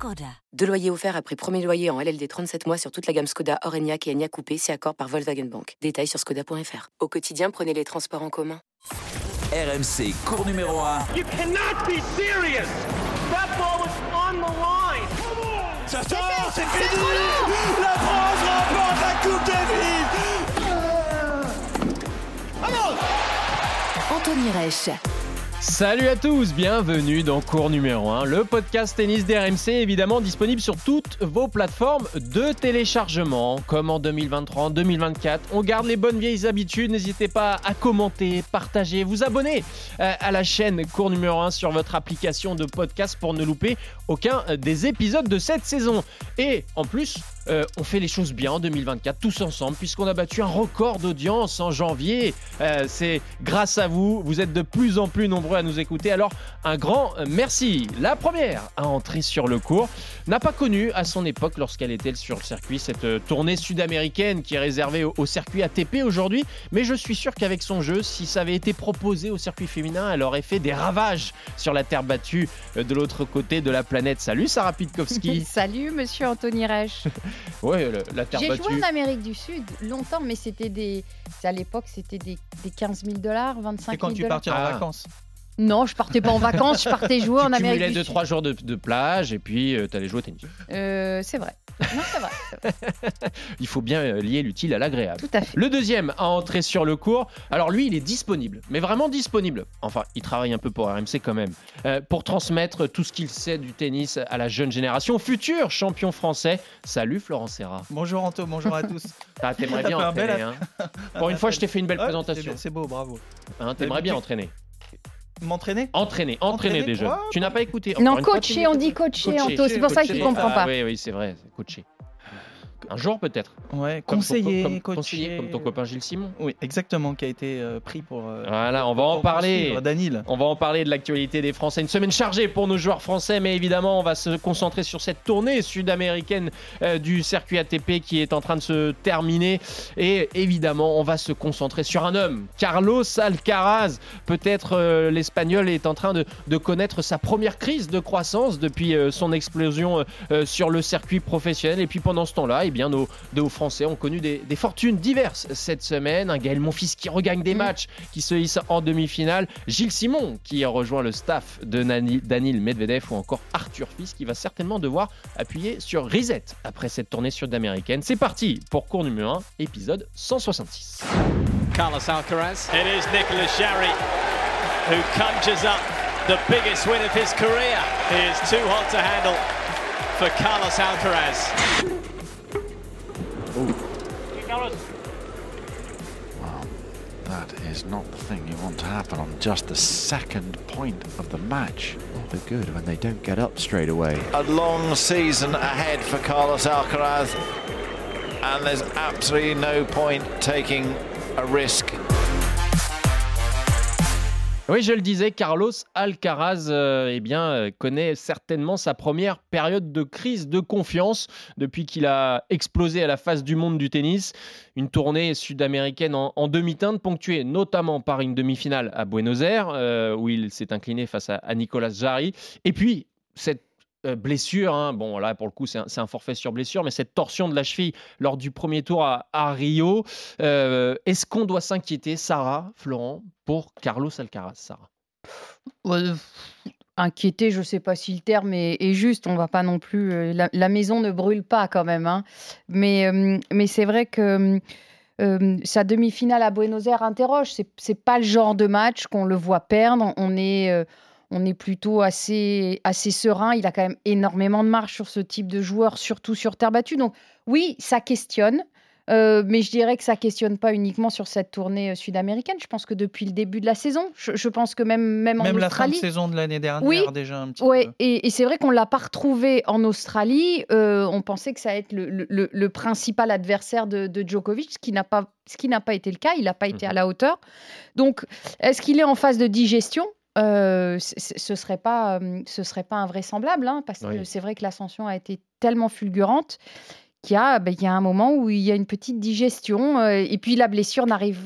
Skoda. Deux loyers offerts après premier loyer en LLD 37 mois sur toute la gamme Skoda, Orenia et Enya Coupé, c'est accord par Volkswagen Bank. Détails sur skoda.fr. Au quotidien, prenez les transports en commun. RMC, cours numéro 1. You cannot be serious! That ball was on the line! Ça sort, c'est fini La France remporte la Coupe Davis Anthony Reich. Salut à tous, bienvenue dans cours numéro 1, le podcast tennis d'RMC évidemment disponible sur toutes vos plateformes de téléchargement. Comme en 2023, en 2024, on garde les bonnes vieilles habitudes, n'hésitez pas à commenter, partager, vous abonner euh, à la chaîne cours numéro 1 sur votre application de podcast pour ne louper aucun des épisodes de cette saison. Et en plus, euh, on fait les choses bien en 2024 tous ensemble puisqu'on a battu un record d'audience en janvier. Euh, c'est grâce à vous, vous êtes de plus en plus nombreux à nous écouter. Alors un grand merci. La première à entrer sur le cours n'a pas connu à son époque lorsqu'elle était sur le circuit cette euh, tournée sud-américaine qui est réservée au, au circuit ATP aujourd'hui. Mais je suis sûr qu'avec son jeu, si ça avait été proposé au circuit féminin, elle aurait fait des ravages sur la terre battue de l'autre côté de la planète. Salut Sarah Pitkowski. Salut Monsieur Anthony Reich. Ouais, le- la terre J'ai battue. joué en Amérique du Sud longtemps, mais c'était des. c'est À l'époque, c'était des, des 15 000 dollars, 25 C'est 000 quand tu dollars. partiras en Ah. vacances. Non, je partais pas en vacances, je partais jouer en tu Amérique cumulais du 2-3 Sud. jours de, de plage et puis tu allais jouer au tennis. Euh, c'est vrai. Non, c'est vrai. Il faut bien euh, lier l'utile à l'agréable. Tout à fait. Le deuxième à entrer sur le cours, alors lui il est disponible, mais vraiment disponible. Enfin, il travaille un peu pour RMC quand même, euh, pour transmettre tout ce qu'il sait du tennis à la jeune génération, futur champion français. Salut Florent Serra. Bonjour Anto, bonjour à tous. Ah, T'aimerais bien fait un bel entraîner. Hein. Pour une fois, je t'ai fait une belle Ouais, présentation. c'est- C'est beau, bravo. Hein, T'aimerais bien entraîner. M'entraîner Entraîner, entraîner Entraîner des jeunes. Ouais. Tu n'as pas écouté. Non, Encore coacher, on dit coacher, Anto, c'est pour ça que tu coacher. comprends Ah, pas. Oui, oui, c'est vrai, coacher. Un jour peut-être. Ouais, Comme ton co- conseiller, comme, coacher. conseiller, comme ton copain Gilles Simon. Oui, exactement, qui a été euh, pris pour. euh, Voilà, on va en parler. Danil. On va en parler de l'actualité des Français. Une semaine chargée pour nos joueurs français, mais évidemment, on va se concentrer sur cette tournée sud-américaine euh, du circuit ATP qui est en train de se terminer. Et évidemment, on va se concentrer sur un homme, Carlos Alcaraz. Peut-être l'Espagnol est en train de, de connaître sa première crise de croissance depuis son explosion sur le circuit professionnel. Et puis pendant ce temps-là, eh bien, nos, nos Français ont connu des, des fortunes diverses cette semaine. Un Gaël Monfils qui regagne des Mm. matchs, qui se hisse en demi-finale. Gilles Simon qui a rejoint le staff de Nani- Danil Medvedev ou encore Arthur Fils qui va certainement devoir appuyer sur Reset après cette tournée sud-américaine. C'est parti pour cours numéro 1, épisode 166. Carlos Alcaraz. It is Nicolas Jarry who conjures up the biggest win of his career. He is too hot to handle for Carlos Alcaraz. Is not the thing you want to happen on just the second point of the match. Oh, they're good when they don't get up straight away. A long season ahead for Carlos Alcaraz, and there's absolutely no point taking a risk. Oui, je le disais, Carlos Alcaraz euh, eh bien, euh, connaît certainement sa première période de crise de confiance depuis qu'il a explosé à la face du monde du tennis. Une tournée sud-américaine en, demi-teinte, ponctuée notamment par une demi-finale à Buenos Aires, euh, où il s'est incliné face à, à Nicolas Jarry. Et puis, cette euh, blessure, hein, bon là pour le coup c'est un, forfait sur blessure, mais cette torsion de la cheville lors du premier tour à, Rio, euh, est-ce qu'on doit s'inquiéter, Sarah, Florent, pour Carlos Alcaraz, Sarah? Inquiéter, je ne sais pas si le terme est, juste. On va pas non plus. euh, la, maison ne brûle pas quand même. hein. Mais, c'est vrai que sa demi-finale à Buenos Aires interroge. C'est c'est pas le genre de match qu'on le voit perdre. On est, on est plutôt assez, assez serein. Il a quand même énormément de marge sur ce type de joueur, surtout sur terre battue. Donc oui, ça questionne. Euh, mais je dirais que ça questionne pas uniquement sur cette tournée euh, sud-américaine. Je pense que depuis le début de la saison, je, je pense que même, même, en Même la fin de saison de l'année dernière, Oui, déjà un petit Ouais, peu. et, et c'est vrai qu'on l'a pas retrouvé en Australie. Euh, on pensait que ça allait être le, le- le- le principal adversaire de, de Djokovic, ce qui n'a pas, ce qui n'a pas été le cas. Il n'a pas été à la hauteur. Donc, est-ce qu'il est en phase de digestion? Ce serait pas, ce serait pas invraisemblable, hein, parce que Oui. c'est vrai que l'ascension a été tellement fulgurante qu'il y a, ben, il y a un moment où il y a une petite digestion, et puis la blessure n'arrive.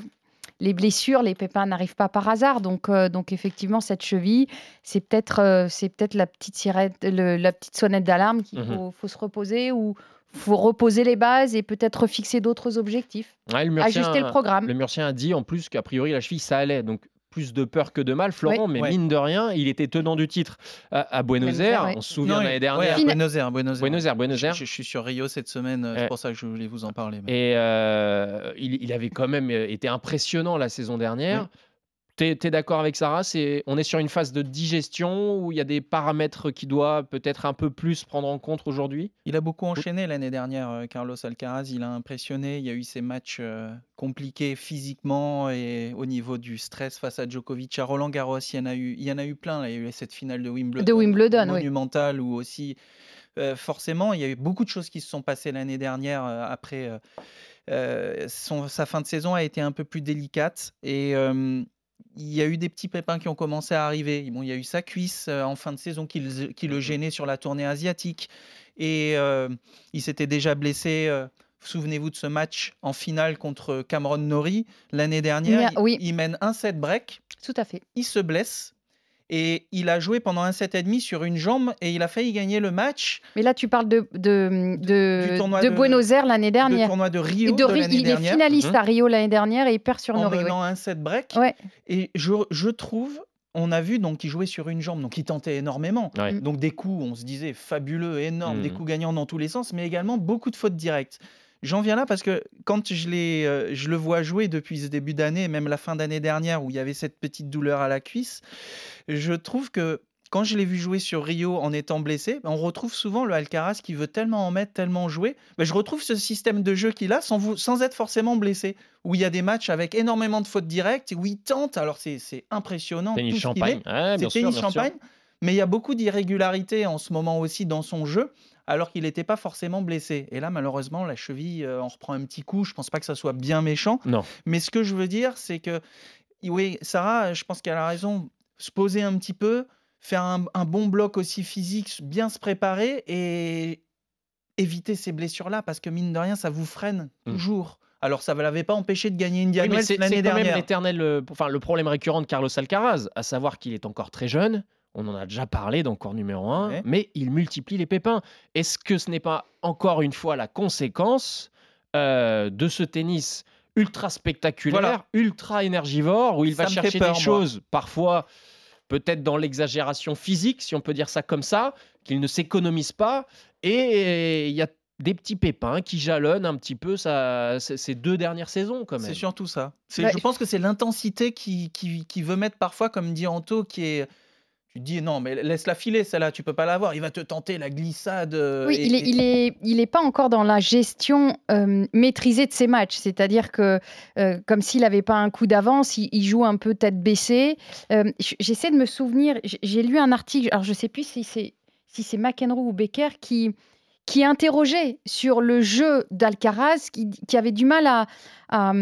Les blessures, les pépins n'arrivent pas par hasard, donc, donc effectivement cette cheville, c'est peut-être, c'est peut-être la petite le- la petite sonnette d'alarme qu'il Mhm. faut, faut se reposer ou faut reposer les bases et peut-être fixer d'autres objectifs. Ouais, le Ajuster le programme. Le Murcien a dit en plus qu'a priori la cheville ça allait. Donc plus de peur que de mal, Florent, Oui. mais Ouais. mine de rien, il était tenant du titre à, à Buenos Aires. Ouais. On se souvient l'année ouais, dernière. à Fina- Buenos Aires, Buenos Aires. Buenos Aires, Buenos Aires. Je, je suis sur Rio cette semaine, euh, Ouais. c'est pour ça que je voulais vous en parler. mais- Et euh, il, il avait quand même euh, été impressionnant la saison dernière. T'es es, d'accord avec Sarah c'est, On est sur une phase de digestion où il y a des paramètres qui doivent peut-être un peu plus prendre en compte aujourd'hui? Il a beaucoup enchaîné l'année dernière, euh, Carlos Alcaraz. Il a impressionné. Il y a eu ces matchs euh, compliqués physiquement et au niveau du stress face à Djokovic. À Roland Garros, il y en a eu, il y en a eu plein. là. Il y a eu cette finale de Wimbledon, De Wimbledon, oui. monumentale où aussi, euh, forcément, il y a eu beaucoup de choses qui se sont passées l'année dernière euh, après. euh, euh, son- sa fin de saison a été un peu plus délicate et euh, il y a eu des petits pépins qui ont commencé à arriver. Bon, il y a eu sa cuisse euh, en fin de saison qui, le- qui le gênait sur la tournée asiatique. Et euh, il s'était déjà blessé. euh, Souvenez-vous de ce match en finale contre Cameron Norrie l'année dernière. Il oui. il mène un set break, Tout à fait. il se blesse et il a joué pendant un set et demi sur une jambe et il a failli gagner le match Mais là, tu parles de, de, de, Du tournoi de de- Buenos Aires l'année du dernière. tournoi de Et Rio de Ri- il est finaliste Mhm. à Rio l'année dernière et il perd sur en menant un set break. Ouais. Et je, je trouve, on a vu donc qu'il jouait sur une jambe, donc il tentait énormément. Ouais. Mm. Donc des coups, on se disait fabuleux, énormes, des Mhm. coups gagnants dans tous les sens, mais également beaucoup de fautes directes. J'en viens là parce que quand je, euh, je le vois jouer depuis ce début d'année, même la fin d'année dernière où il y avait cette petite douleur à la cuisse, je trouve que quand je l'ai vu jouer sur Rio en étant blessé, on retrouve souvent le Alcaraz qui veut tellement en mettre, tellement jouer. Ben, je retrouve ce système de jeu qu'il a sans, vous- sans être forcément blessé, où il y a des matchs avec énormément de fautes directes, où il tente. Alors c'est, impressionnant. Tennis champagne. Ouais, bien c'est sûr, tennis bien sûr. Mais il y a beaucoup d'irrégularités en ce moment aussi dans son jeu, alors qu'il n'était pas forcément blessé. Et là, malheureusement, la cheville, euh, on reprend un petit coup. Je pense pas que ça soit bien méchant. Non. Mais ce que je veux dire, c'est que, oui, Sarah, je pense qu'elle a raison. Se poser un petit peu, faire un, un bon bloc aussi physique, bien se préparer et éviter ces blessures-là, parce que mine de rien, ça vous freine Mm. toujours. Alors, ça ne l'avait pas empêché de gagner Indian Oui, mais Wells c'est l'année c'est quand même dernière. l'éternel, euh, enfin le problème récurrent de Carlos Alcaraz, à savoir qu'il est encore très jeune. On en a déjà parlé dans cours numéro 1, Ouais. mais il multiplie les pépins. Est-ce que ce n'est pas encore une fois la conséquence euh, de ce tennis ultra spectaculaire, Voilà. ultra énergivore, où il va Ça chercher peur, des moi. choses parfois peut-être dans l'exagération physique, si on peut dire ça comme ça, qu'il ne s'économise pas, et il y a des petits pépins qui jalonnent un petit peu sa- ces deux dernières saisons quand même. C'est surtout ça. Bah, je pense que c'est l'intensité qui, qui, qui veut mettre parfois, comme dit Anto, qui est. Tu te dis non, mais laisse-la filer, celle-là, tu peux pas l'avoir. Il va te tenter la glissade. euh, Oui, et- il est, et- il est, il est pas encore dans la gestion euh, maîtrisée de ses matchs. C'est-à-dire que, euh, comme s'il n'avait pas un coup d'avance, il, il joue un peu tête baissée. Euh, J'essaie de me souvenir. J'ai lu un article. Alors, je sais plus si c'est si c'est McEnroe ou Becker qui qui interrogeait sur le jeu d'Alcaraz, qui, qui avait du mal à, à,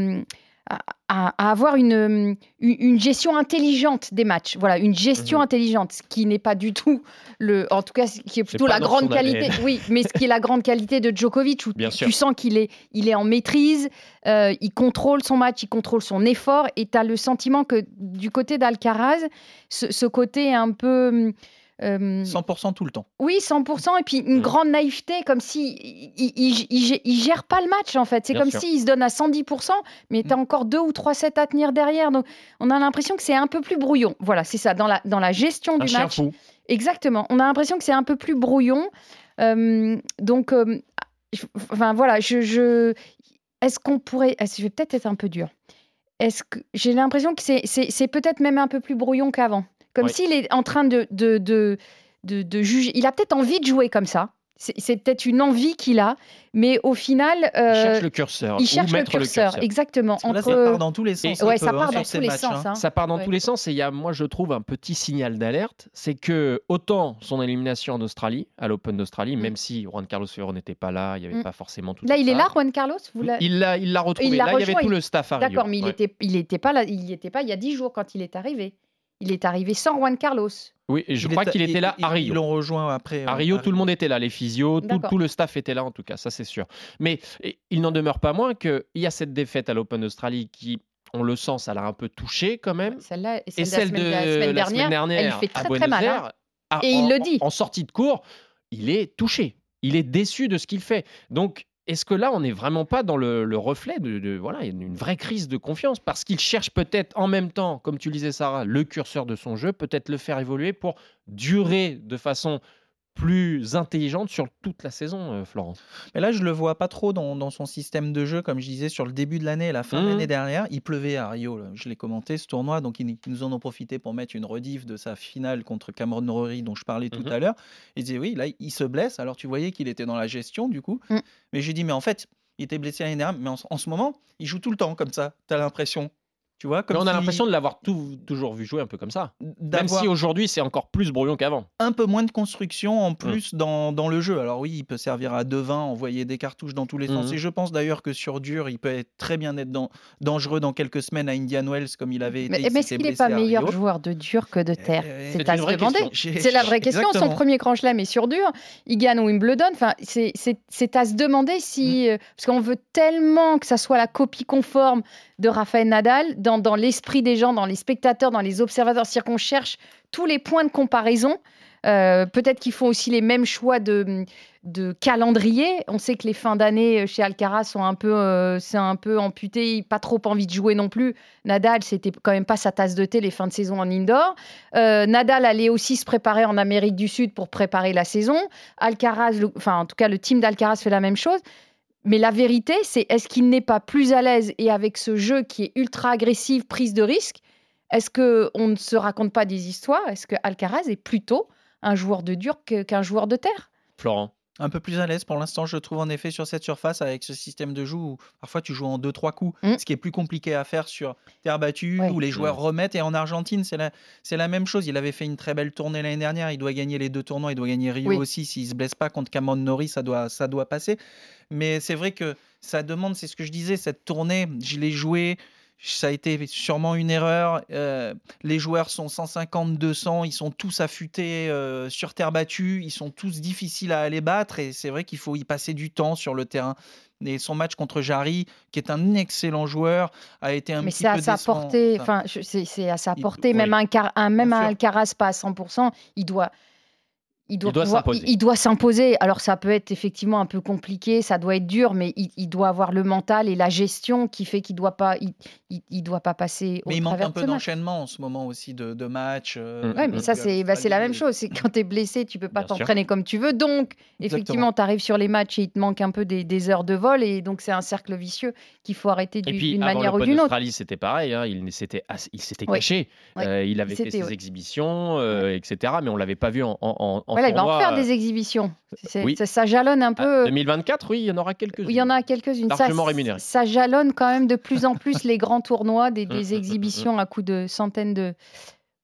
à- à avoir une, une, une gestion intelligente des matchs. Voilà, une gestion Mhm. intelligente, ce qui n'est pas du tout le, en tout cas, ce qui est plutôt la grande qualité. Oui, mais ce qui est la grande qualité de Djokovic, où Bien tu, sens qu'il est, il est en maîtrise, euh, il contrôle son match, il contrôle son effort, et tu as le sentiment que du côté d'Alcaraz, ce, ce côté un peu. Euh, 100% tout le temps. oui, 100%, et puis une Mm. grande naïveté, comme si il, il, gère pas le match en fait. C'est comme s'il se donne à 110%, mais tu as encore deux ou trois sets à tenir derrière. Donc on a l'impression que c'est un peu plus brouillon. Voilà, c'est ça, dans la, dans la gestion Un du match. fou. Exactement. On a l'impression que c'est un peu plus brouillon. Euh, donc, euh, enfin voilà, je, je- est-ce qu'on pourrait, je vais peut-être être un peu dur. Est-ce que j'ai l'impression que c'est peut-être même un peu plus brouillon qu'avant, comme Oui. s'il est en train de, de, de, de, de juger. Il a peut-être envie de jouer comme ça. C'est peut-être une envie qu'il a, mais au final, Il euh, cherche le curseur. il cherche le mettre curseur, exactement. Parce que là, entre- ça part dans tous les sens. Ouais, peu, ça part dans tous les matchs, sens. hein. Ça part dans Ouais. tous les sens et il y a, moi je trouve, un petit signal d'alerte, c'est que autant son élimination en Australie, à l'Open d'Australie, Mm. même si Juan Carlos Ferrero n'était pas là, il n'y avait Mm. pas forcément tout Là, il est là, Juan Carlos Vous Il l'a, il l'a retrouvé. Il là, il y avait rejoint, tout il- le staff. D'accord, mais il Ouais. il était pas là. Il y était pas il y a 10 jours quand il est arrivé. Il est arrivé sans Juan Carlos. Oui, et je Il crois qu'il était là il- à Rio. Ils l'ont rejoint après. À euh, Rio, tout le monde était là, les physios, tout, le staff était là en tout cas, ça c'est sûr. Mais il n'en demeure pas moins qu'il y a cette défaite à l'Open d'Australie qui, on le sent, ça l'a un peu touché quand même. Celle-là et Et celle, celle de de la semaine, la semaine dernière, elle fait très très mal. hein. À- Et il en- le dit. En sortie de cours, il est touché. Il est déçu de ce qu'il fait. Donc, est-ce que là, on n'est vraiment pas dans le, le reflet de, voilà, une une vraie crise de confiance? Parce qu'il cherche peut-être en même temps, comme tu le disais Sarah, le curseur de son jeu, peut-être le faire évoluer pour durer de façon plus intelligente sur toute la saison, euh, Florence. Mais là, je le vois pas trop dans, dans son système de jeu, comme je disais, sur le début de l'année et la fin de Mhm. l'année dernière. Il pleuvait à Rio, là. je l'ai commenté ce tournoi, donc ils, ils nous en ont profité pour mettre une rediff de sa finale contre Cameron Rory dont je parlais tout Mhm. à l'heure. Il disait oui, là, il se blesse, alors tu voyais qu'il était dans la gestion du coup. Mm. Mais j'ai dit, mais en fait, il était blessé l'année dernière, mais en, en ce moment, il joue tout le temps comme ça, tu as l'impression. Tu vois, comme on a si- l'impression de l'avoir toujours vu jouer un peu comme ça. Même si aujourd'hui, c'est encore plus brouillon qu'avant. un peu moins de construction en plus dans, dans le jeu. Alors oui, il peut servir à devin, envoyer des cartouches dans tous les sens. Mhm. Et je pense d'ailleurs que sur dur, il peut être très bien être dans- dangereux dans quelques semaines à Indian Wells comme il avait été. Mais, mais est-ce qu'il n'est pas meilleur joueur de dur que de terre Euh, C'est à se demander. C'est la vraie question. Son premier grand chelem est sur dur. Il gagne Wimbledon. Enfin, c'est- à se demander si. Mm. euh, Parce qu'on veut tellement que ça soit la copie conforme de Rafael Nadal dans, dans l'esprit des gens, dans les spectateurs, dans les observateurs. C'est-à-dire qu'on cherche tous les points de comparaison. Euh, Peut-être qu'ils font aussi les mêmes choix de, calendrier. On sait que les fins d'année chez Alcaraz sont un peu, euh, c'est un peu amputé, pas trop envie de jouer non plus. Nadal, c'était quand même pas sa tasse de thé les fins de saison en indoor. Euh, Nadal allait aussi se préparer en Amérique du Sud pour préparer la saison. Alcaraz, enfin en tout cas le team d'Alcaraz fait la même chose. Mais la vérité, c'est est-ce qu'il n'est pas plus à l'aise et avec ce jeu qui est ultra agressif, prise de risque, est-ce que on ne se raconte pas des histoires? Est-ce que Alcaraz est plutôt un joueur de dur qu'un joueur de terre? Florent. Un peu plus à l'aise pour l'instant, je trouve en effet sur cette surface avec ce système de jeu où parfois tu joues en 2-3 coups, Mm. ce qui est plus compliqué à faire sur terre battue Ouais. où les joueurs Mm. remettent. Et en Argentine, c'est la, c'est la même chose. Il avait fait une très belle tournée l'année dernière. Il doit gagner les deux tournois. Il doit gagner Rio Oui. aussi. S'il se blesse pas contre Cameron Norrie, ça doit, ça doit passer. Mais c'est vrai que ça demande, c'est ce que je disais, cette tournée, je l'ai jouée. Ça a été sûrement une erreur. Euh, les joueurs sont 150, 200, ils sont tous affûtés euh, sur terre battue, ils sont tous difficiles à aller battre et c'est vrai qu'il faut y passer du temps sur le terrain. Et son match contre Jarry, qui est un excellent joueur, a été un Mais petit c'est à peu sa portée, Enfin, c'est à sa portée. oui. Même un, Car- un- même un. Alcaraz pas à 100%, il doit. Il doit, Il doit pouvoir- s'imposer. il- il doit s'imposer. Alors ça peut être effectivement un peu compliqué, ça doit être dur, mais il, il doit avoir le mental et la gestion qui fait qu'il doit pas, il, il- il doit pas passer au Mais il manque un peu d'enchaînement en ce moment aussi de, de matchs. euh, Mm. Ouais, mais ça, c'est bah, c'est la même chose. C'est quand tu es blessé, tu peux pas Bien sûr. t'entraîner comme tu veux. Donc, effectivement, tu arrives sur les matchs et il te manque un peu des, des heures de vol. Et donc, c'est un cercle vicieux qu'il faut arrêter Et du- puis, d'une manière ou d'une autre. d'Australie, c'était pareil. hein, il s'était ass- il s'était Oui. caché. Oui. Euh, il avait fait ses oui. exhibitions, euh, etc. Mais on l'avait pas vu en, en, en- en Voilà, il va en faire euh, des exhibitions. Oui. ça, ça jalonne un ah, peu. 2024, oui, il y en aura quelques-unes. Il y en a quelques-unes. Ça, Largement rémunérées. ça jalonne quand même de plus en plus les grands tournois, des, des exhibitions à coût de centaines de,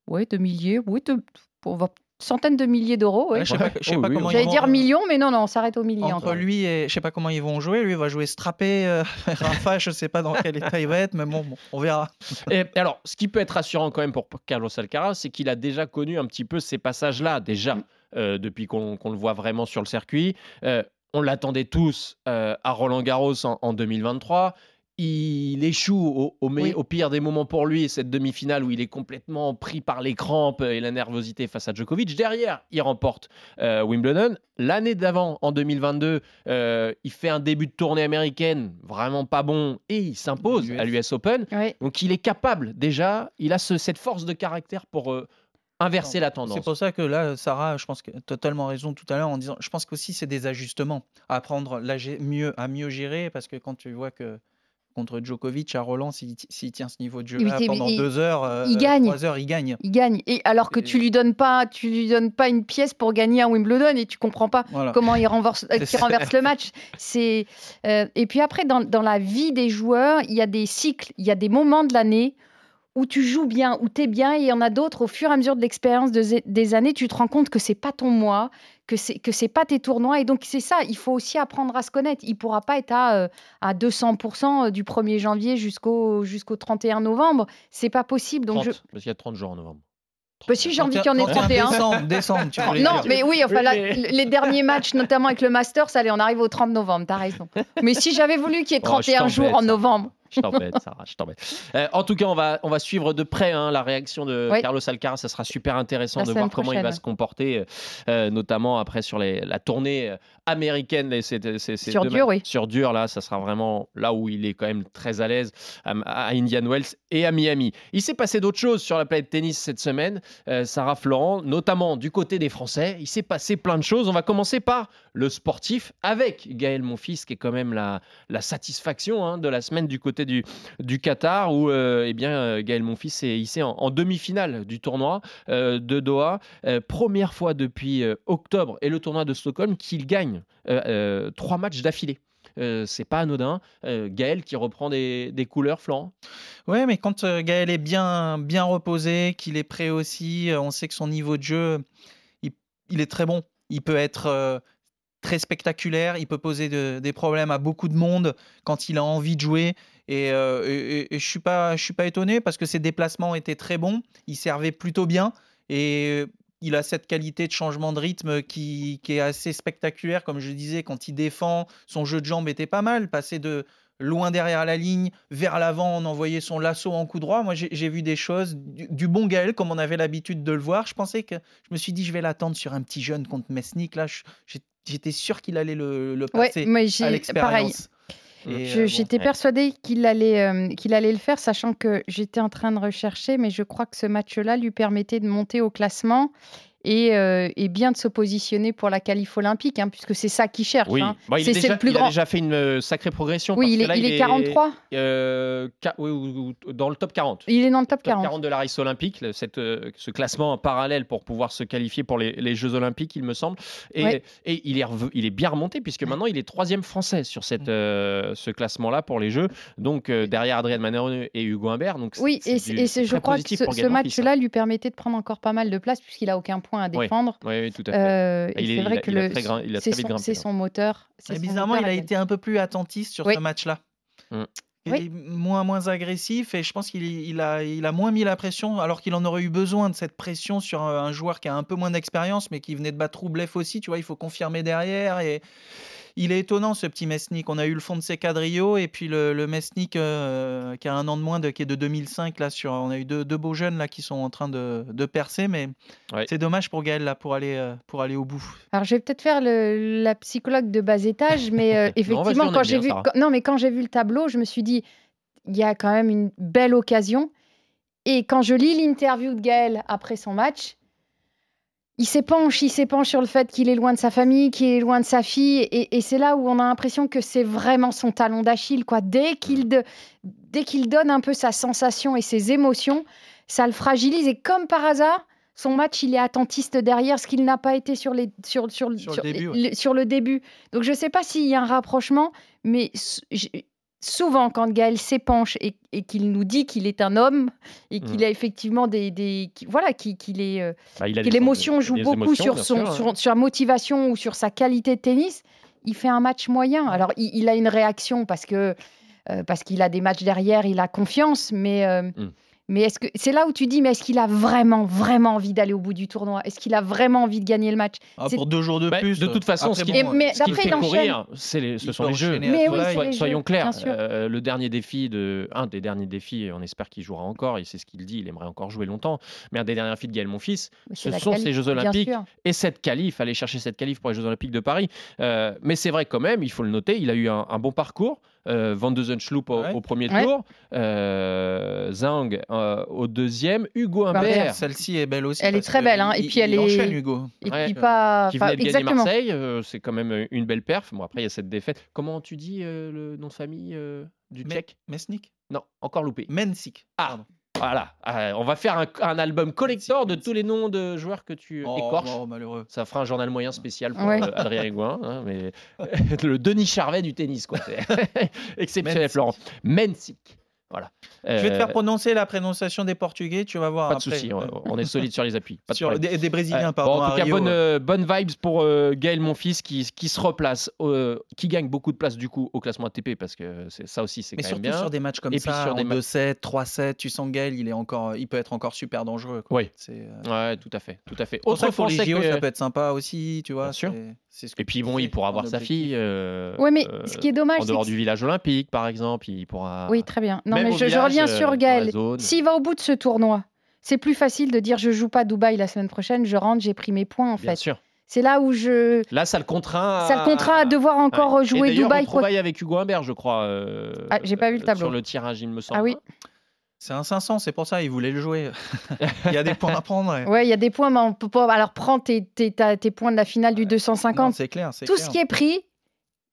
ouais, de milliers, oui, de, on va- centaines de milliers d'euros. ouais. Ouais, je sais pas, je sais Oh, pas oui, comment oui. J'allais vont- dire millions, mais non, non, on s'arrête au millier Entre lui et je sais pas comment ils vont jouer. Lui va jouer strappé. euh, Rafa, je sais pas dans quel état il va être, mais bon, bon, on verra. Et alors, ce qui peut être rassurant quand même pour Carlos Alcaraz, c'est qu'il a déjà connu un petit peu ces passages-là, déjà, Mm. Euh, depuis qu'on le voit vraiment sur le circuit. Euh, on l'attendait tous euh, à Roland Garros en, en 2023. Il échoue au, au me- Oui. au pire des moments pour lui, cette demi-finale où il est complètement pris par les crampes et la nervosité face à Djokovic. Derrière, il remporte euh, Wimbledon. L'année d'avant, en 2022, euh, il fait un début de tournée américaine vraiment pas bon et il s'impose US. à l'US Open. Oui. Donc il est capable déjà, il a ce- cette force de caractère pour euh, inverser la tendance. C'est pour ça que là, Sarah, je pense que tu as totalement raison tout à l'heure en disant, je pense qu'aussi c'est des ajustements à apprendre la mieux, à mieux gérer parce que quand tu vois que contre Djokovic à Roland, s'il s'il tient ce niveau de t'es- pendant il- deux heures, euh, il gagne. trois heures, il gagne. Il gagne. Et alors que tu lui donnes pas, tu lui donnes pas une pièce pour gagner un Wimbledon et tu comprends pas Voilà. comment il renverse, euh, le match. C'est euh, et puis après dans, dans la vie des joueurs, il y a des cycles, il y a des moments de l'année où tu joues bien, où tu es bien, et il y en a d'autres au fur et à mesure de l'expérience de des années, tu te rends compte que c'est pas ton mois, que c'est que c'est pas tes tournois, et donc c'est ça. Il faut aussi apprendre à se connaître. Il pourra pas être à euh, à 200% du 1er janvier jusqu'au jusqu'au 31 novembre. C'est pas possible. Donc 30, je parce qu'il y a 30 jours en novembre. bah si j'ai envie qu'il y en ait 31. Décembre, décembre, tu Non, dire. mais oui, enfin, mais- les derniers matchs, notamment avec le Masters, allez, on arrive au 30 novembre, t'as raison. Mais si j'avais voulu qu'il y ait Oh, je 31 jours t'embête, en novembre, Je t'embête, Sarah, je t'embête. Euh, en tout cas, on va, on va suivre de près hein, la réaction de Oui. Carlos Alcaraz. Ça sera super intéressant La de voir comment il va se comporter, euh, notamment après sur les, la tournée euh, américaine. les- Sur dur, oui. Sur dur, là, ça sera vraiment là où il est quand même très à l'aise, à, à Indian Wells et à Miami. Il s'est passé d'autres choses sur la planète tennis cette semaine, euh, Sarah Florent, notamment du côté des Français. Il s'est passé plein de choses. On va commencer par le sportif avec Gaël Monfils, qui est quand même la, la satisfaction hein, de la semaine du côté du, Qatar, où euh, eh bien, euh, Gaël Monfils est ici en, en demi-finale du tournoi euh, de Doha. Première fois depuis octobre et le tournoi de Stockholm qu'il gagne trois matchs d'affilée. Euh, c'est pas anodin. Gaël qui reprend des, des couleurs, Florent? Ouais, mais quand Gaël est bien, bien reposé, qu'il est prêt aussi, on sait que son niveau de jeu, il, il est très bon. Il peut être très spectaculaire, il peut poser de- des problèmes à beaucoup de monde quand il a envie de jouer. Et, euh, et- je suis pas, je suis pas étonné parce que ses déplacements étaient très bons, il servait plutôt bien et il a cette qualité de changement de rythme qui, qui est assez spectaculaire, comme je disais, quand il défend, son jeu de jambes était pas mal, passer de loin derrière la ligne, vers l'avant, on envoyait son lasso en coup droit. Moi, j'ai vu des choses, du, du bon Gaël, comme on avait l'habitude de le voir. Je pensais que, je me suis dit, je vais l'attendre sur un petit jeune contre Mesnik. Là, j'étais sûr qu'il allait le, le Ouais, passer mais à l'expérience. Euh, bon. J'étais persuadée qu'il allait, euh, qu'il allait le faire, sachant que j'étais en train de rechercher, mais je crois que ce match-là lui permettait de monter au classement et, euh, et bien de se positionner pour la qualif olympique, hein, puisque c'est ça qu'il cherche. Oui, hein. Bon, il, est déjà- le plus il a déjà fait une euh, sacrée progression. Oui, parce il que est, là, il est 43. euh, ca- oui, ou- ou- dans le top 40. Il est dans le top Top 40. 40 de la race olympique, le- cette, euh, ce classement en parallèle pour pouvoir se qualifier pour les, les Jeux olympiques, il me semble. Et, Ouais. et il, est rev- il est bien remonté puisque maintenant il est troisième français sur cette, euh, ce classement-là pour les Jeux. Donc euh, derrière Adrien Manero et Hugo Humbert. Donc Oui, et, et je crois que ce, ce hein. match-là lui permettait de prendre encore pas mal de place, puisqu'il a aucun point à défendre. Oui, oui, tout à fait. Euh, et Il est- c'est il vrai a- que il a le- très gra- il a c'est son, moteur. bizarrement, moteur il a été un peu plus attentiste sur Oui. ce match-là. Mm. Il Oui. est moins, moins agressif et je pense qu'il il a, il a moins mis la pression alors qu'il en aurait eu besoin de cette pression sur un, un joueur qui a un peu moins d'expérience mais qui venait de battre Roublev aussi. Tu vois, il faut confirmer derrière et il est étonnant ce petit Mesnik. On a eu le fond de ses quadrillos et puis le, le Mesnik euh, qui a un an de moins, de, qui est de 2005 là sur. On a eu deux, deux beaux jeunes là qui sont en train de, de percer mais Ouais. c'est dommage pour Gaël là pour aller, euh, pour aller au bout. Alors, je vais peut-être faire le- la psychologue de bas étage, mais euh, effectivement, quand j'ai vu, Sarah. quand- non, mais quand j'ai vu le tableau, je me suis dit, il y a quand même une belle occasion. Et quand je lis l'interview de Gaël après son match, il s'épanche, il s'épanche sur le fait qu'il est loin de sa famille, qu'il est loin de sa fille, et, et c'est là où on a l'impression que c'est vraiment son talon d'Achille, quoi. Dès qu'il de- dès qu'il donne un peu sa sensation et ses émotions, ça le fragilise. Et comme par hasard, son match, il est attentiste derrière, ce qu'il n'a pas été sur, les, sur, sur, Sur le début, ouais. le- sur le début. Donc je ne sais pas s'il y a un rapprochement, mais souvent quand Gaël s'épanche et, et qu'il nous dit qu'il est un homme et qu'il Mm. a effectivement des... des qui- voilà, qu'il est... euh, Bah, que l'émotion joue beaucoup émotions, sur, son, sûr, hein. sur, motivation ou sur sa qualité de tennis, il fait un match moyen. Alors, il, il a une réaction parce que euh, parce qu'il a des matchs derrière, il a confiance, mais euh, Mm. Mais est-ce que c'est là où tu dis, mais est-ce qu'il a vraiment vraiment envie d'aller au bout du tournoi? Est-ce qu'il a vraiment envie de gagner le match? Ah, C'est- pour deux jours de Bah, plus. de toute façon, après, ce qui- bon, mais Ce fait courir, c'est les- ce Il sont les jeux. Mais oui, les Soyons jeux, clairs, euh, le dernier défi de un des derniers défis, et on espère qu'il jouera encore, et c'est ce qu'il dit, il aimerait encore jouer longtemps. Mais un des derniers défis de Gaël Monfils, ce sont qualif, ces Jeux Olympiques et cette qualif, aller chercher cette qualif pour les Jeux Olympiques de Paris. Euh, mais c'est vrai quand même, il faut le noter, il a eu un, un bon parcours. Euh, Van de Zandschloop au, Ouais. au premier Ouais. tour, euh, Zhang euh, au deuxième, Hugo Humbert. Humbert Celle-ci est belle aussi. Elle est très belle, hein, il- et puis elle il est- enchaîne, Hugo. Et Ouais. puis pas, qui pas- venait de gagner exactement. Marseille, euh, c'est quand même une belle perf. Bon après il y a cette défaite. Comment tu dis euh, le nom de famille euh, du Me- Tchèque? Mesnik? Non, encore loupé. Mensik. Ah, pardon. Voilà. Ah, on va faire un, un album collector de tous les noms de joueurs que tu Oh, écorches. oh, malheureux. Ça fera un journal moyen spécial pour Ouais. euh, Adrien Aigouin. hein, mais le Denis Charvet du tennis, quoi. Exceptionnel, Mensik. Florent. Mensik. Voilà. Je vais te Euh, faire prononcer la prononciation des Portugais, tu vas voir Pas de souci, on, est solide sur les appuis. Pas de Sur problème. des, des Brésiliens, Euh, pardon. bon, en tout cas, Rio, bonne, euh. euh, bonne vibes pour euh, Gaël Monfils qui, qui se replace, euh, qui gagne beaucoup de place du coup au classement ATP parce que ça aussi c'est quand même bien. sur des matchs comme Et ça, sur en des ma- 2-7, 3-7, tu sens Gaël, il, est encore, il peut être encore super dangereux. quoi. Oui. Euh, Ouais, tout à fait, tout à fait. Autre pour les JO, que- ça peut être sympa aussi, tu vois. Bien sûr. Ce que Et puis bon, il pourra voir sa fille. euh, Ouais, mais euh, ce qui est dommage, en dehors du village olympique, par exemple, il pourra. Oui, très bien. Non, Même mais je, reviens euh, sur Gaël. S'il va au bout de ce tournoi, c'est plus facile de dire je joue pas à Dubaï la semaine prochaine, je rentre, j'ai pris mes points en Bien fait. sûr. C'est là où je. Là, ça le contraint. Ça le contraint à devoir encore Ouais. jouer Et d'ailleurs, Dubaï. On travaille avec Hugo Humbert, je crois. euh, Ah, j'ai pas vu le euh, tableau. Sur le tirage, il me semble. Ah oui. C'est un 500, c'est pour ça, il voulait le jouer. il y a des points à prendre. ouais. Ouais, il y a des points, mais on peut pas. Alors prends tes, tes, ta- tes points de la finale du Non, 250. c'est clair, c'est Tout clair. ce qui est pris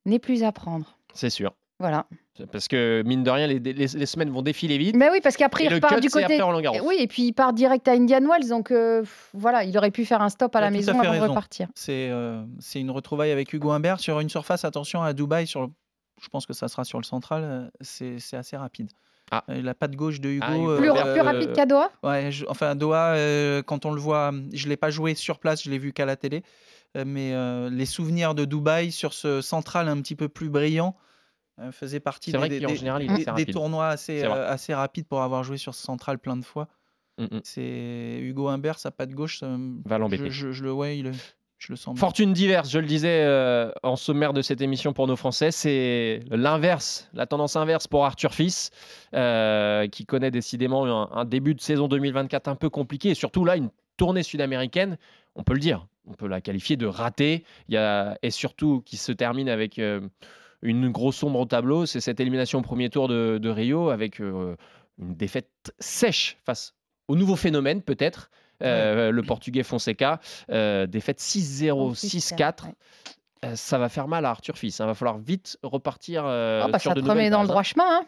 n'est plus à prendre. C'est sûr. Voilà. Parce que, mine de rien, les, les- les semaines vont défiler vite. Mais oui, parce qu'après, Et il repart cut, du côté. après Roland-Garros. Oui, et puis il part direct à Indian Wells, donc euh, voilà, il aurait pu faire un stop à la maison avant de repartir. C'est euh, c'est une retrouvaille avec Hugo Humbert sur une surface, attention à Dubaï, sur je pense que ça sera sur le central, euh, c'est c'est assez rapide. Ah. Euh, La patte gauche de Hugo. Ah, Hugo euh, Plus, euh, rapide qu'à Doha Ouais, je- enfin Doha, euh, quand on le voit, je l'ai pas joué sur place, je l'ai vu qu'à la télé, euh, mais euh, les souvenirs de Dubaï sur ce central un petit peu plus brillant euh, faisaient partie des, des- général, il est des- assez des rapide. tournois assez, euh, assez rapides pour avoir joué sur ce central plein de fois. Mm, mm. C'est Hugo Humbert, sa patte gauche, ça Va l'embêter. je, je, je le ouais, il, je le. Fortune diverse, je le disais euh, en sommaire de cette émission pour nos Français, c'est l'inverse, la tendance inverse pour Arthur Fils, euh, qui connaît décidément un, début de saison 2024 un peu compliqué, et surtout là, une tournée sud-américaine, on peut le dire, on peut la qualifier de ratée, y a, et surtout qui se termine avec euh, une grosse sombre au tableau, c'est cette élimination au premier tour de, Rio, avec une défaite sèche face au nouveau phénomène peut-être, euh, le portugais Fonseca, euh, défaite 6-0, 6-4. Ouais. Euh, ça va faire mal à Arthur Fils. Il va falloir vite repartir euh, Ah bah, sur ça de te remet dans le droit hein. chemin. hein.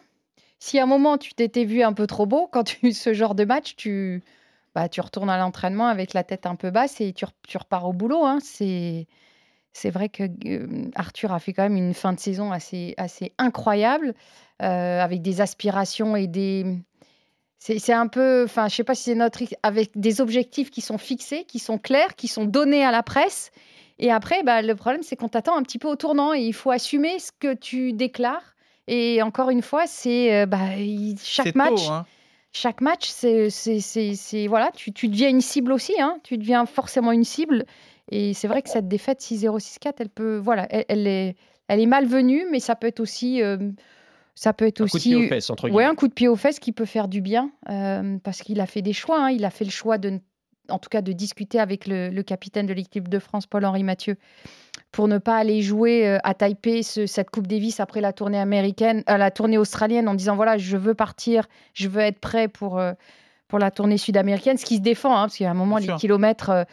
Si à un moment tu t'étais vu un peu trop beau, quand tu ce genre de match, tu, bah, tu retournes à l'entraînement avec la tête un peu basse et tu, re- tu repars au boulot. hein. C'est, c'est vrai que euh, Arthur a fait quand même une fin de saison assez, assez incroyable, euh, avec des aspirations et des. C'est, c'est un peu, enfin, je sais pas si c'est notre, avec des objectifs qui sont fixés, qui sont clairs, qui sont donnés à la presse. Et après, bah, le problème, c'est qu'on t'attend un petit peu au tournant et il faut assumer ce que tu déclares. Et encore une fois, c'est euh, bah, il- chaque C'est tôt, match. hein. Chaque match, c'est, c'est, c'est, c'est- voilà, tu, tu deviens une cible aussi. Hein, tu deviens forcément une cible. Et c'est vrai que cette défaite 6-0, 6-4, elle peut, voilà, elle, elle est, elle est malvenue, mais ça peut être aussi, euh, ça peut être Un coup de aussi, pied aux fesses, entre ouais, guillemets. un coup de pied aux fesses qui peut faire du bien, euh, parce qu'il a fait des choix. hein. Il a fait le choix de, en tout cas, de discuter avec le, le capitaine de l'équipe de France, Paul-Henri Mathieu, pour ne pas aller jouer euh, à Taipei ce- cette Coupe Davis après la tournée américaine, euh, la tournée australienne, en disant voilà, je veux partir, je veux être prêt pour euh, pour la tournée sud-américaine, ce qui se défend, hein, parce qu'il y a un moment Bien les sûr. kilomètres. euh,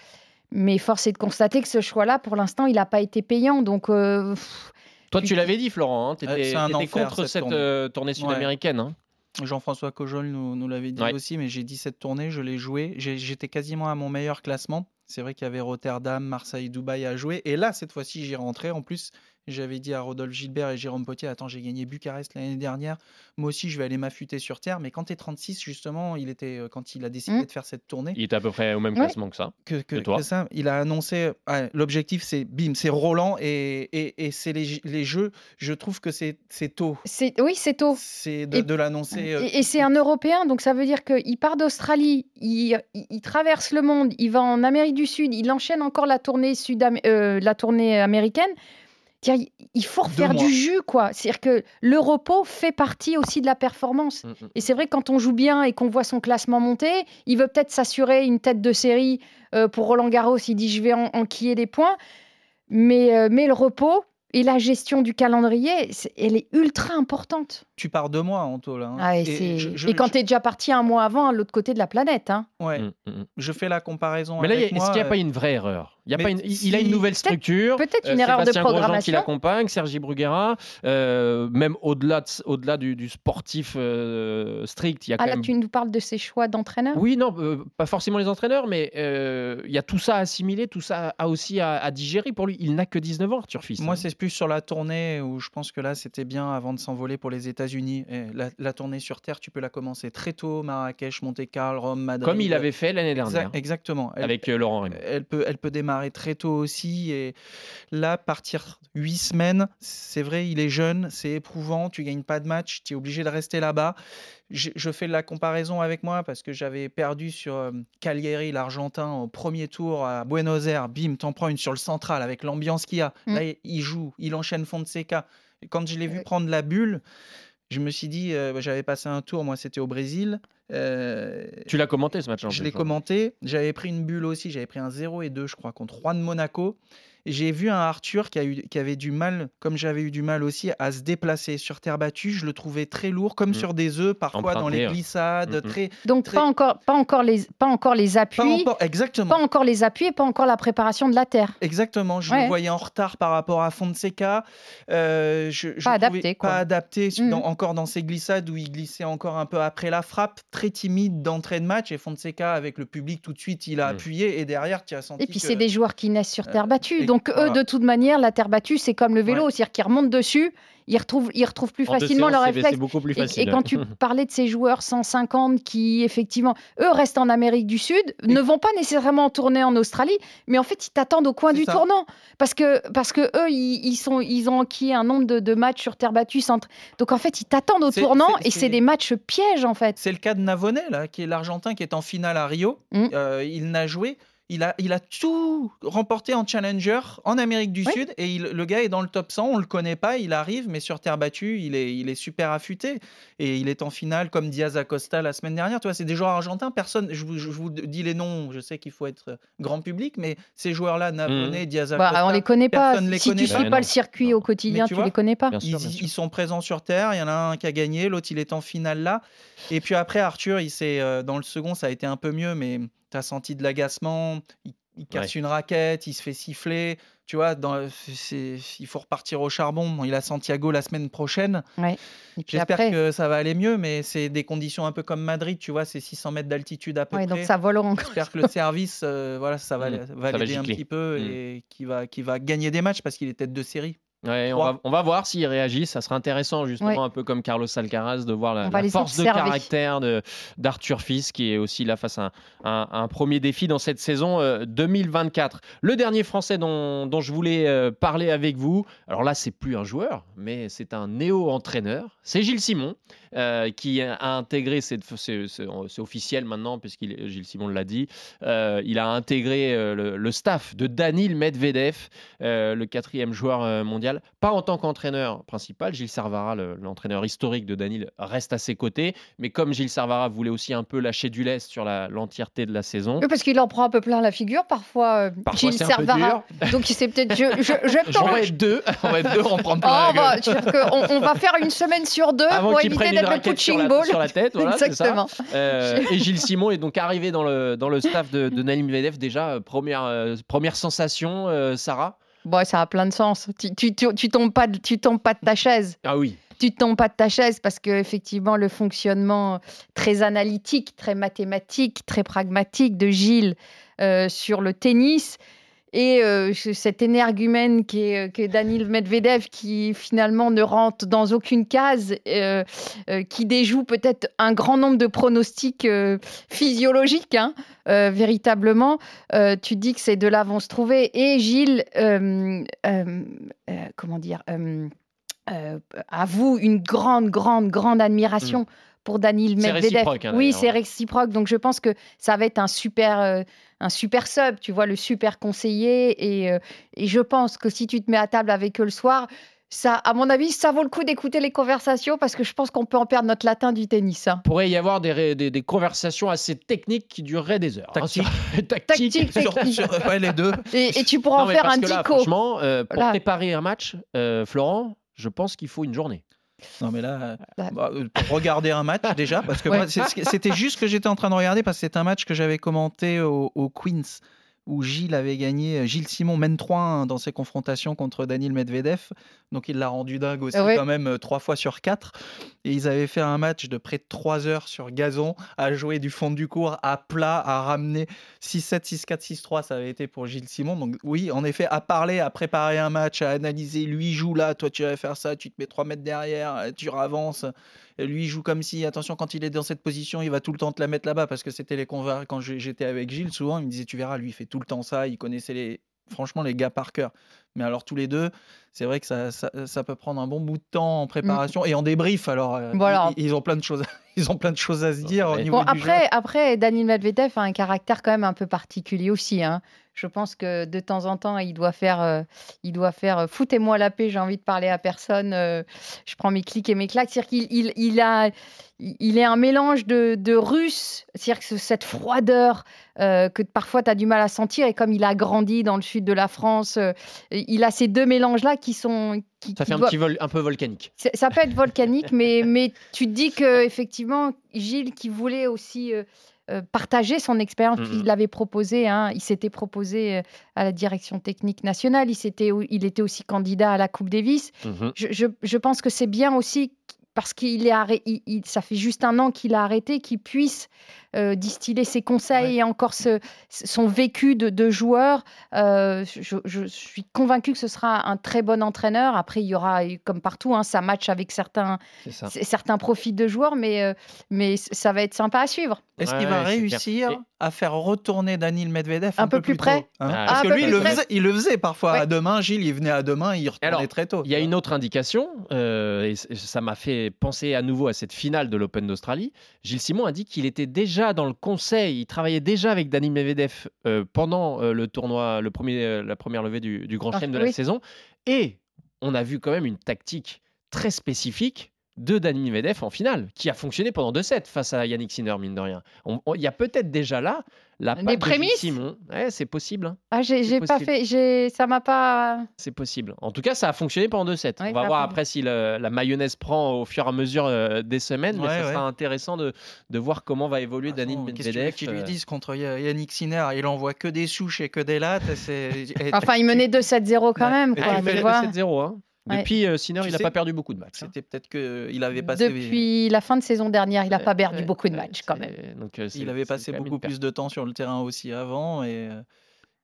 mais force est de constater que ce choix-là, pour l'instant, il n'a pas été payant. Donc, euh, pff, Toi, tu l'avais dit, Florent. Tu Euh, étais, enfer, contre cette tournée. euh, tournée sud-américaine. hein. Jean-François Cojol nous, nous l'avait dit Ouais. aussi, mais j'ai dit cette tournée, je l'ai joué. J'ai- J'étais quasiment à mon meilleur classement. C'est vrai qu'il y avait Rotterdam, Marseille, Dubaï à jouer. Et là, cette fois-ci, j'y rentrais. En plus, j'avais dit à Rodolphe Gilbert et Jérôme Potier Attends, j'ai gagné Bucarest l'année dernière. Moi aussi, je vais aller m'affûter sur terre. Mais quand tu es 36, justement, il était, euh, quand il a décidé Mm. de faire cette tournée, Il était à peu près au même Ouais. classement que ça. que, toi que ça, il a annoncé ouais, l'objectif, c'est bim, c'est Roland et, et, et c'est les, les jeux. Je trouve que c'est c'est tôt. c'est oui, c'est tôt. C'est de, Et- de l'annoncer. euh, Et, et c'est un Européen, donc ça veut dire qu'il part d'Australie, il, il- il traverse le monde, il va en Amérique du Sud, il enchaîne encore la tournée, sud la tournée américaine. Il- faut refaire du jus, quoi. C'est-à-dire que le repos fait partie aussi de la performance. Mm, mm. Et c'est vrai que quand on joue bien et qu'on voit son classement monter, il veut peut-être s'assurer une tête de série euh, pour Roland Garros. Il dit je vais en- enquiller des points, mais, euh, mais le repos et la gestion du calendrier, elle est ultra importante. Tu pars deux mois en tôle. hein. Ah, et, Et c'est- je- je- et quand tu es déjà parti un mois avant à l'autre côté de la planète. Hein. Ouais, Mm, mm, mm. je fais la comparaison. Mais là, est-ce moi, qu'il n'y a euh, pas une vraie erreur? Il, y a pas une- il- il a une si- nouvelle structure. peut-être euh, une erreur de Sébastien Grosjean qui programmation. l'accompagne, Sergi Bruguera, euh, même au-delà de- au-delà du, du sportif euh, strict, il y a Ah quand là, même tu nous parles de ces choix d'entraîneur? Oui, non, euh, pas forcément les entraîneurs, mais euh, il y a tout ça à assimiler, tout ça à aussi à, à digérer pour lui. Il n'a que 19 ans, Arthur Fils. Moi, hein. c'est plus sur la tournée où je pense que là, c'était bien avant de s'envoler pour les États-Unis. Et La, la tournée sur Terre, tu peux la commencer très tôt Marrakech, Monte-Carlo, Rome, Madrid. Comme il avait fait l'année dernière Exactement. Elle- avec euh, Laurent Raymond. elle peut, elle peut démarrer très tôt aussi. Et là, partir huit semaines, c'est vrai, il est jeune, c'est éprouvant. Tu gagnes pas de match, tu es obligé de rester là-bas. Je, je fais la comparaison avec moi parce que j'avais perdu sur euh, Cagliari, l'Argentin, au premier tour à Buenos Aires. Bim, t'en prends une sur le central avec l'ambiance qu'il y a. Mm. Là, il joue, il enchaîne Fonseca. Quand je l'ai vu prendre la bulle, je me suis dit, euh, j'avais passé un tour, moi c'était au Brésil. Euh, Tu l'as commenté ce match en je l'ai hein. commenté. J'avais pris une bulle aussi. J'avais pris un 0 et 2, je crois, contre Juan Monaco. J'ai vu un Arthur qui, a eu, qui avait du mal, comme j'avais eu du mal aussi, à se déplacer sur terre battue. Je le trouvais très lourd, comme Mm. sur des œufs, parfois dans les glissades. Mm, mm. Très, Donc très- pas encore, pas encore les, pas encore les pas appuis, encore- exactement. pas encore les appuis, et pas encore la préparation de la terre. Exactement, je Ouais. le voyais en retard par rapport à Fonseca. Euh, je, je Pas adapté, quoi. Pas adapté, dans- encore dans ses glissades où il glissait encore un peu après la frappe, très timide d'entrée de match. Et Fonseca, avec le public, tout de suite, il a appuyé. Et derrière, tu as senti. Et puis que- c'est des joueurs qui naissent sur terre Euh, battue. Donc eux, voilà. de toute manière, la terre battue, c'est comme le vélo, Ouais. c'est-à-dire qu'ils remontent dessus, ils retrouvent, ils retrouvent plus En facilement leur séances, réflexe. C'est beaucoup plus Et, facile. et quand tu parlais de ces joueurs 150 qui, effectivement, eux restent en Amérique du Sud, ne vont pas nécessairement tourner en Australie, mais en fait, ils t'attendent au coin du ça. tournant. Parce que, parce que eux, ils, ils sont, ils ont acquis un nombre de, de matchs sur terre battue. sans- Donc, en fait, ils t'attendent au tournant et c'est- des matchs pièges, en fait. C'est le cas de Navone, là, qui est l'Argentin qui est en finale à Rio. Mm. Euh, il n'a joué. Il a, il a tout remporté en challenger en Amérique du Oui. Sud et il- le gars est dans le top 100, on le connaît pas, il arrive, mais sur terre battue, il est, il est super affûté et il est en finale comme Diaz Acosta la semaine dernière. Tu vois, c'est des joueurs argentins, personne, je vous, je vous dis les noms, je sais qu'il faut être grand public, mais ces joueurs-là, Navone, Diaz Acosta, Bah, on les connaît pas. personne les si connaît tu pas. suis Bah, pas le circuit Non. au quotidien, Mais tu tu, vois, les connais pas. Bien sûr, ils, bien sûr. ils sont présents sur Terre. Il y en a un qui a gagné, l'autre il est en finale là. Et puis après, Arthur, il s'est, euh, dans le second, ça a été un peu mieux, mais tu as senti de l'agacement. Il, il casse Ouais. une raquette, il se fait siffler. Tu vois, dans, il faut repartir au charbon. Bon, il a Santiago la semaine prochaine. Ouais. J'espère après, que ça va aller mieux, mais c'est des conditions un peu comme Madrid, tu vois, c'est 600 mètres d'altitude à peu ouais, près. donc ça vole encore. J'espère que le service, euh, voilà, ça va, Mm. va l'aider un petit peu Mm. et qui va, qui va gagner des matchs parce qu'il est tête de série. Ouais, on, va, on va voir s'il réagit. Ça sera intéressant, justement, Ouais. un peu comme Carlos Alcaraz, de voir la, force de caractère de- d'Arthur Fils, qui est aussi là face à un, un- un premier défi dans cette saison euh, 2024. Le dernier Français dont, dont je voulais euh, parler avec vous, alors là, c'est plus un joueur, mais c'est un néo-entraîneur. C'est Gilles Simon, euh, qui a intégré, c'est officiel maintenant, puisqu'il Gilles Simon l'a dit, euh, il a intégré euh, le, le staff de Danil Medvedev, euh, le quatrième joueur euh, pas en tant qu'entraîneur principal. Gilles Servara, le- l'entraîneur historique de Danil, reste à ses côtés. Mais comme Gilles Servara voulait aussi un peu lâcher du lest sur l'entièreté de la saison, Oui, parce qu'il en prend un peu plein la figure parfois, euh, Parfois, Gilles Servara. Donc c'est peut-être. Je, je, je peut-être- vais être deux, on va être deux, on prend Oh, la gueule. on va faire une semaine sur deux Avant pour éviter d'être le raquette sur la, ball. sur la tête, voilà, c'est ça. Exactement. Euh, et Gilles Simon est donc arrivé dans le, dans le staff de, de Medvedev. Déjà, euh, première, euh, première sensation, Sarah? Bon, ça a plein de sens. Tu, tu, tu, tu tombes pas, de- tu tombes pas de ta chaise. Ah oui. Tu tombes pas de ta chaise parce que effectivement le fonctionnement très analytique, très mathématique, très pragmatique de Gilles euh, sur le tennis et euh, ce- cet énergumène qui est, que Danil Medvedev qui finalement ne rentre dans aucune case, euh, euh, qui déjoue peut-être un grand nombre de pronostics euh, physiologiques, hein, euh, véritablement. Euh, tu dis que ces deux-là vont se trouver. Et Gilles, euh, euh, euh, comment dire euh, euh, avoue une grande, grande, grande admiration pour. C'est Medvedev. réciproque, hein, oui, c'est réciproque. Donc je pense que ça va être un super, euh, un super sub, tu vois, le super conseiller. Et, euh, et je pense que si tu te mets à table avec eux le soir, ça, à mon avis, ça vaut le coup d'écouter les conversations parce que je pense qu'on peut en perdre notre latin du tennis. hein. pourrait y avoir des, des, des conversations assez techniques qui dureraient des heures. hein, Tactique. tactique. Tactique, Sur- technique. sur- ouais, les deux. Et, et tu pourras Non, en faire un dico. franchement, euh, pour Là. préparer un match, euh, Florent, je pense qu'il faut une journée. Non, mais là, Là- bah, euh, regarder un match déjà, parce que Ouais. c'était juste ce que j'étais en train de regarder, parce que c'est un match que j'avais commenté au, au Queens, où Gilles avait gagné, Gilles Simon mène 3-1 dans ses confrontations contre Daniil Medvedev, donc il l'a rendu dingue aussi Ouais. quand même euh, trois fois sur quatre, et ils avaient fait un match de près de 3 heures sur gazon, à jouer du fond du cours, à plat, à ramener. 6-7, 6-4, 6-3, ça avait été pour Gilles Simon, donc oui, en effet, à parler, à préparer un match, à analyser, lui joue là, toi tu vas faire ça, tu te mets 3 mètres derrière, euh, tu avances, et lui il joue comme si, attention, quand il est dans cette position, il va tout le temps te la mettre là-bas, parce que c'était les convers quand j'étais avec Gilles, souvent, il me disait, tu verras, lui il fait tout le temps ça, il connaissait les... Franchement, les gars par cœur. Mais alors, tous les deux, c'est vrai que ça, ça, ça peut prendre un bon bout de temps en préparation et en débrief. Alors, euh, Voilà. ils, ils ont plein de choses, ils ont plein de choses à se dire au niveau Bon, du jeu. après, après, Daniel Medvedev a un caractère quand même un peu particulier aussi. hein. Je pense que de temps en temps, il doit faire, euh, il doit faire euh, foutez-moi la paix, j'ai envie de parler à personne, euh, je prends mes clics et mes claques. C'est-à-dire qu'il il, il a, il est un mélange de, de russe, c'est-à-dire que ce- cette froideur euh, que parfois tu as du mal à sentir, et comme il a grandi dans le sud de la France, euh, il a ces deux mélanges-là qui sont. Qui, Ça qui fait un petit vol un peu volcanique. Ça peut être volcanique, mais, mais tu te dis que effectivement, Gilles, qui voulait aussi euh, euh, partager son expérience, Mhm. il l'avait proposé, hein, il s'était proposé euh, à la direction technique nationale, il, s'était, il était aussi candidat à la Coupe Davis. Mhm. Je, je- je pense que c'est bien aussi parce qu'il est arrêt- il- il- ça fait juste un an qu'il a arrêté, qu'il puisse euh, distiller ses conseils et encore ce- son vécu de, de joueur. Euh, je, je suis convaincue que ce sera un très bon entraîneur. Après, il y aura, comme partout, hein, ça match avec certains, certains profils de joueurs, mais, euh, mais ça va être sympa à suivre. Est-ce Ouais, qu'il va réussir Et- à faire retourner Daniil Medvedev un, Un peu plus tôt, près hein Ah, Parce que lui, il le, faisait, il le faisait parfois Ouais. à demain. Gilles, il venait à demain, il retournait Alors, très tôt. Il y a une autre indication, euh, et ça m'a fait penser à nouveau à cette finale de l'Open d'Australie. Gilles Simon a dit qu'il était déjà dans le conseil, il travaillait déjà avec Dani Medvedev euh, pendant euh, le tournoi, le premier, euh, la première levée du, du Grand Ah, Chelem de la saison. Et on a vu quand même une tactique très spécifique de Dani Medvedev en finale, qui a fonctionné pendant deux sets face à Yannick Sinner, mine de rien. On- on- Il y a peut-être déjà là la Des patte de Gilles prémices Simon. Ouais, c'est possible. hein. Ah, j'ai, pas fait, j'ai, ça m'a pas. C'est possible. En tout cas, ça a fonctionné pendant deux sets. Ouais, On va voir fait- après si le- la mayonnaise prend au fur et à mesure euh, des semaines, mais ça ouais. sera intéressant de, de voir comment va évoluer toute Daniil façon, Qu'est-ce Medvedev. qu'ils lui euh, disent contre Ya- Yannick Sinner? Il envoie que des souches et que des lattes. Enfin, il menait 2-7-0 quand Ouais. même. Quoi, Ah, il menait vois. 2-7-0. hein. Ouais. Depuis euh, Sinner, Tu il n'a sais- pas perdu beaucoup de matchs. hein. C'était peut-être qu'il avait passé. Depuis la fin de saison dernière, il n'a pas perdu Ouais, beaucoup de ouais, matchs quand même. donc, euh, Il avait passé beaucoup plus de temps sur le terrain aussi avant. Et, euh,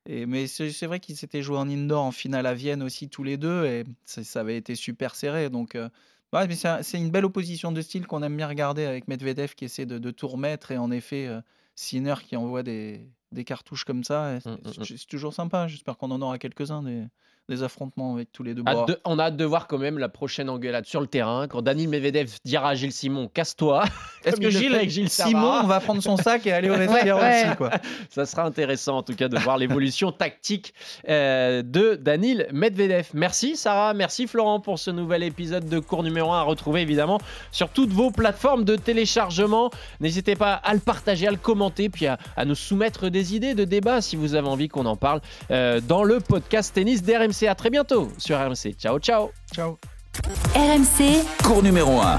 et, mais c'est vrai qu'ils s'étaient joués en indoor en finale à Vienne aussi tous les deux. Et ça, ça avait été super serré. Donc, euh, ouais, mais c'est un- c'est une belle opposition de style qu'on aime bien regarder avec Medvedev qui essaie de, de tout remettre. Et en effet, euh, Sinner qui envoie des, des cartouches comme ça. Mm, mm, mm. c'est toujours sympa. J'espère qu'on en aura quelques-uns des, des affrontements avec tous les deux. Hâte Bon, de- on a hâte de voir quand même la prochaine engueulade sur le terrain quand Daniil Medvedev dira à Gilles Simon casse-toi. Est-ce que Gilles, avec Gilles Simon va prendre son sac et aller au vestiaire ouais. aussi quoi. Ça sera intéressant en tout cas de voir l'évolution tactique euh, de Danil Medvedev. Merci Sarah, merci Florent pour ce nouvel épisode de cours numéro 1 à retrouver évidemment sur toutes vos plateformes de téléchargement. N'hésitez pas à le partager, à le commenter, puis à, à nous soumettre des idées de débat si vous avez envie qu'on en parle euh, dans le podcast tennis d'RMC. À très bientôt sur RMC. Ciao ciao Ciao. RMC, Cours numéro 1.